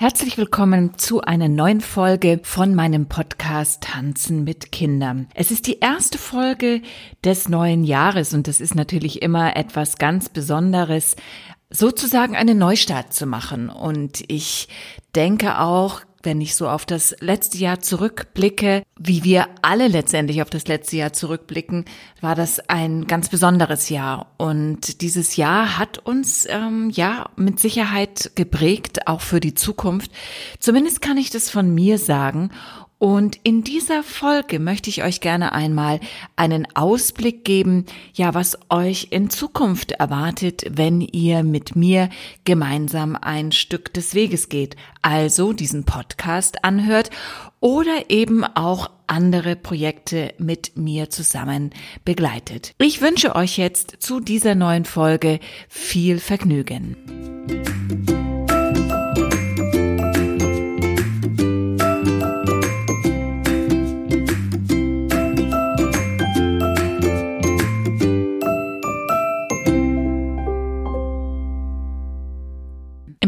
Herzlich willkommen zu einer neuen Folge von meinem Podcast Tanzen mit Kindern. Es ist die erste Folge des neuen Jahres und das ist natürlich immer etwas ganz Besonderes, sozusagen einen Neustart zu machen. Und ich denke auch, wenn ich so auf das letzte Jahr zurückblicke, wie wir alle letztendlich auf das letzte Jahr zurückblicken, war das ein ganz besonderes Jahr. Und dieses Jahr hat uns ähm, ja mit Sicherheit geprägt, auch für die Zukunft. Zumindest kann ich das von mir sagen. Und in dieser Folge möchte ich euch gerne einmal einen Ausblick geben, ja, was euch in Zukunft erwartet, wenn ihr mit mir gemeinsam ein Stück des Weges geht. Also diesen Podcast anhört oder eben auch andere Projekte mit mir zusammen begleitet. Ich wünsche euch jetzt zu dieser neuen Folge viel Vergnügen.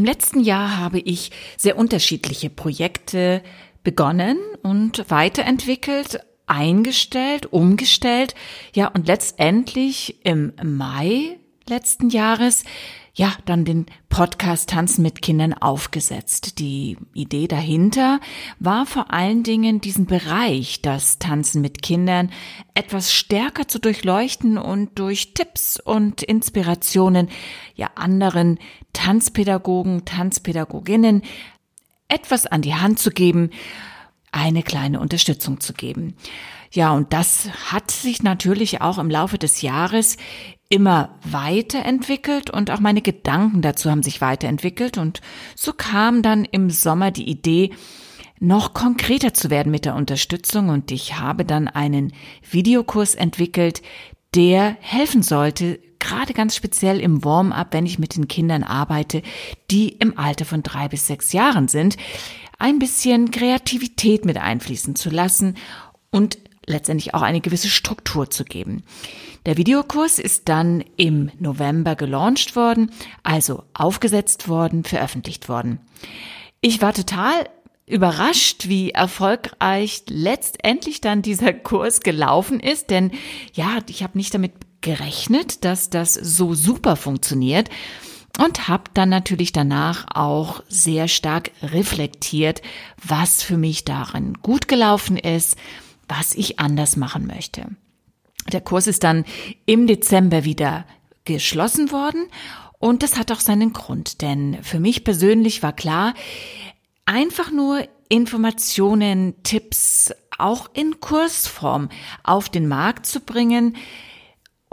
Letzten Jahr habe ich sehr unterschiedliche Projekte begonnen und weiterentwickelt, eingestellt, umgestellt. Ja, und letztendlich im Mai letzten Jahres ja, dann den Podcast Tanzen mit Kindern aufgesetzt. Die Idee dahinter war vor allen Dingen diesen Bereich, das Tanzen mit Kindern etwas stärker zu durchleuchten und durch Tipps und Inspirationen ja anderen Tanzpädagogen, Tanzpädagoginnen etwas an die Hand zu geben, eine kleine Unterstützung zu geben. Ja, und das hat sich natürlich auch im Laufe des Jahres immer weiterentwickelt und auch meine Gedanken dazu haben sich weiterentwickelt. Und so kam dann im Sommer die Idee, noch konkreter zu werden mit der Unterstützung. Und ich habe dann einen Videokurs entwickelt, der helfen sollte, gerade ganz speziell im Warm-up, wenn ich mit den Kindern arbeite, die im Alter von drei bis sechs Jahren sind, ein bisschen Kreativität mit einfließen zu lassen und letztendlich auch eine gewisse Struktur zu geben. Der Videokurs ist dann im November gelauncht worden, also aufgesetzt worden, veröffentlicht worden. Ich war total überrascht, wie erfolgreich letztendlich dann dieser Kurs gelaufen ist, denn ja, ich habe nicht damit gerechnet, dass das so super funktioniert und habe dann natürlich danach auch sehr stark reflektiert, was für mich darin gut gelaufen ist, was ich anders machen möchte. Der Kurs ist dann im Dezember wieder geschlossen worden und das hat auch seinen Grund, denn für mich persönlich war klar, einfach nur Informationen, Tipps auch in Kursform auf den Markt zu bringen,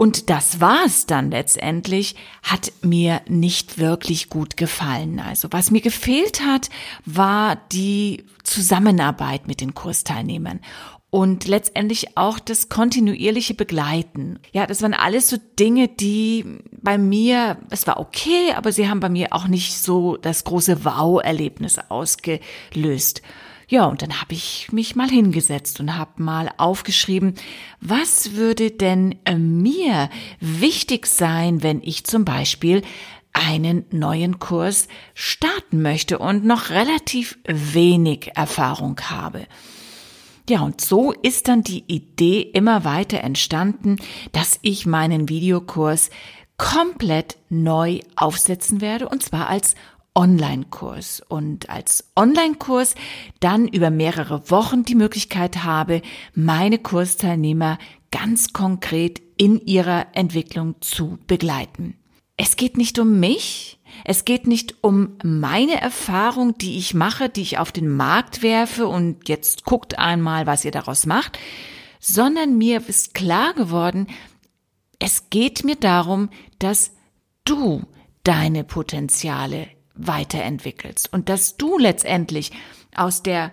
und das war es dann letztendlich, hat mir nicht wirklich gut gefallen. Also was mir gefehlt hat, war die Zusammenarbeit mit den Kursteilnehmern und letztendlich auch das kontinuierliche Begleiten. Ja, das waren alles so Dinge, die bei mir, es war okay, aber sie haben bei mir auch nicht so das große Wow-Erlebnis ausgelöst. Ja, und dann habe ich mich mal hingesetzt und habe mal aufgeschrieben, was würde denn äh, mir wichtig sein, wenn ich zum Beispiel einen neuen Kurs starten möchte und noch relativ wenig Erfahrung habe. Ja, und so ist dann die Idee immer weiter entstanden, dass ich meinen Videokurs komplett neu aufsetzen werde, und zwar als Online-Kurs und als Online-Kurs dann über mehrere Wochen die Möglichkeit habe, meine Kursteilnehmer ganz konkret in ihrer Entwicklung zu begleiten. Es geht nicht um mich, es geht nicht um meine Erfahrung, die ich mache, die ich auf den Markt werfe und jetzt guckt einmal, was ihr daraus macht, sondern mir ist klar geworden, es geht mir darum, dass du deine Potenziale weiterentwickelst und dass du letztendlich aus der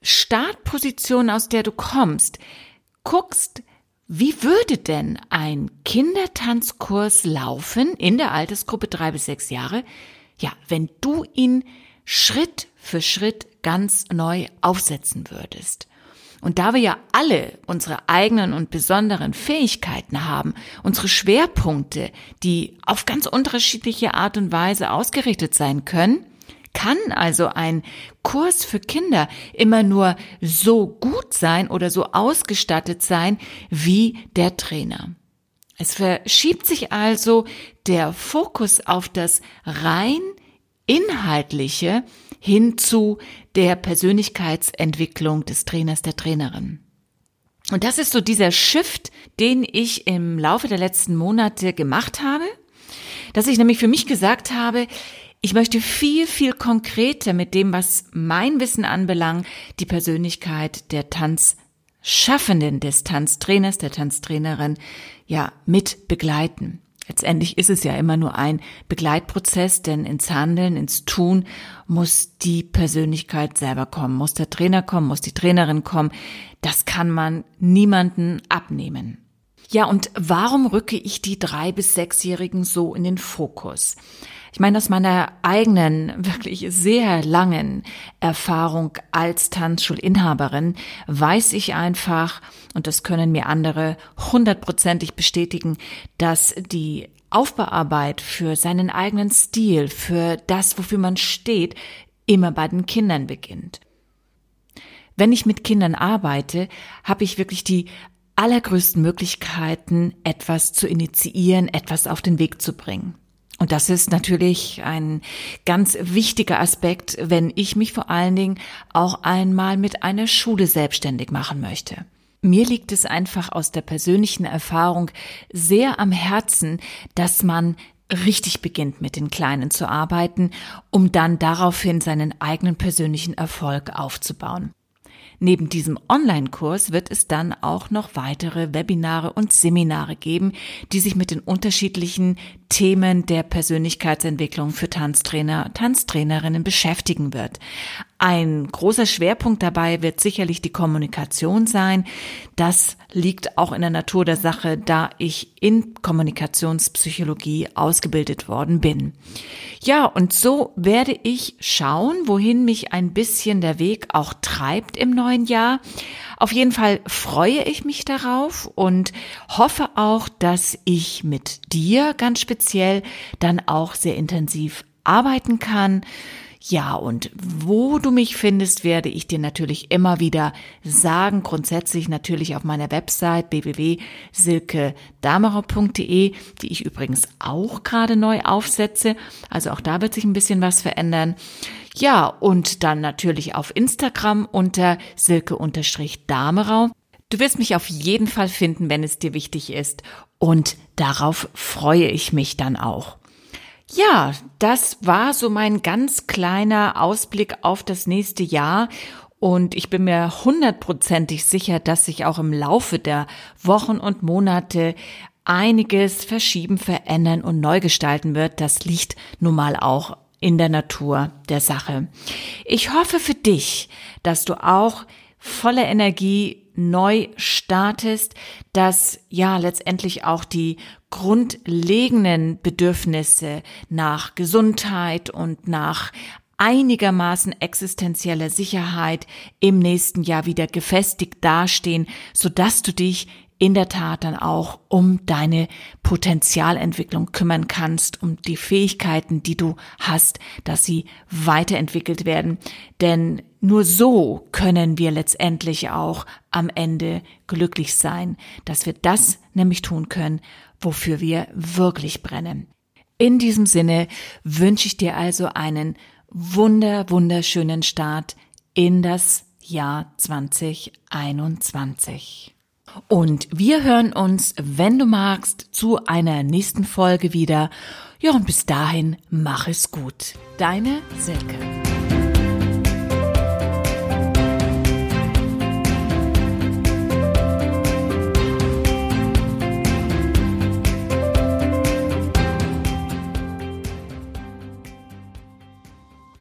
Startposition, aus der du kommst, guckst, wie würde denn ein Kindertanzkurs laufen in der Altersgruppe drei bis sechs Jahre? Ja, wenn du ihn Schritt für Schritt ganz neu aufsetzen würdest. Und da wir ja alle unsere eigenen und besonderen Fähigkeiten haben, unsere Schwerpunkte, die auf ganz unterschiedliche Art und Weise ausgerichtet sein können, Kann also ein Kurs für Kinder immer nur so gut sein oder so ausgestattet sein wie der Trainer? Es verschiebt sich also der Fokus auf das rein inhaltliche hin zu der Persönlichkeitsentwicklung des Trainers, der Trainerin. Und das ist so dieser Shift, den ich im Laufe der letzten Monate gemacht habe, dass ich nämlich für mich gesagt habe, ich möchte viel, viel konkreter mit dem, was mein Wissen anbelangt, die Persönlichkeit der Tanzschaffenden, des Tanztrainers, der Tanztrainerin, ja, mit begleiten. Letztendlich ist es ja immer nur ein Begleitprozess, denn ins Handeln, ins Tun muss die Persönlichkeit selber kommen, muss der Trainer kommen, muss die Trainerin kommen. Das kann man niemanden abnehmen. Ja, und warum rücke ich die drei bis sechsjährigen so in den Fokus? Ich meine, aus meiner eigenen, wirklich sehr langen Erfahrung als Tanzschulinhaberin weiß ich einfach, und das können mir andere hundertprozentig bestätigen, dass die Aufbauarbeit für seinen eigenen Stil, für das, wofür man steht, immer bei den Kindern beginnt. Wenn ich mit Kindern arbeite, habe ich wirklich die allergrößten Möglichkeiten, etwas zu initiieren, etwas auf den Weg zu bringen. Und das ist natürlich ein ganz wichtiger Aspekt, wenn ich mich vor allen Dingen auch einmal mit einer Schule selbstständig machen möchte. Mir liegt es einfach aus der persönlichen Erfahrung sehr am Herzen, dass man richtig beginnt mit den Kleinen zu arbeiten, um dann daraufhin seinen eigenen persönlichen Erfolg aufzubauen. Neben diesem Online-Kurs wird es dann auch noch weitere Webinare und Seminare geben, die sich mit den unterschiedlichen Themen der Persönlichkeitsentwicklung für Tanztrainer, Tanztrainerinnen beschäftigen wird. Ein großer Schwerpunkt dabei wird sicherlich die Kommunikation sein. Das liegt auch in der Natur der Sache, da ich in Kommunikationspsychologie ausgebildet worden bin. Ja, und so werde ich schauen, wohin mich ein bisschen der Weg auch treibt im neuen Jahr. Auf jeden Fall freue ich mich darauf und hoffe auch, dass ich mit dir ganz speziell dann auch sehr intensiv arbeiten kann. Ja, und wo du mich findest, werde ich dir natürlich immer wieder sagen. Grundsätzlich natürlich auf meiner Website www.silkedamerer.de, die ich übrigens auch gerade neu aufsetze. Also auch da wird sich ein bisschen was verändern. Ja, und dann natürlich auf Instagram unter silke-damerau. Du wirst mich auf jeden Fall finden, wenn es dir wichtig ist. Und darauf freue ich mich dann auch. Ja, das war so mein ganz kleiner Ausblick auf das nächste Jahr. Und ich bin mir hundertprozentig sicher, dass sich auch im Laufe der Wochen und Monate einiges verschieben, verändern und neu gestalten wird. Das liegt nun mal auch in der Natur der Sache. Ich hoffe für dich, dass du auch voller Energie neu startest, dass ja letztendlich auch die grundlegenden Bedürfnisse nach Gesundheit und nach einigermaßen existenzieller Sicherheit im nächsten Jahr wieder gefestigt dastehen, so dass du dich in der Tat dann auch um deine Potenzialentwicklung kümmern kannst, um die Fähigkeiten, die du hast, dass sie weiterentwickelt werden. Denn nur so können wir letztendlich auch am Ende glücklich sein, dass wir das nämlich tun können, wofür wir wirklich brennen. In diesem Sinne wünsche ich dir also einen wunder, wunderschönen Start in das Jahr 2021. Und wir hören uns, wenn du magst, zu einer nächsten Folge wieder. Ja, und bis dahin, mach es gut. Deine Silke.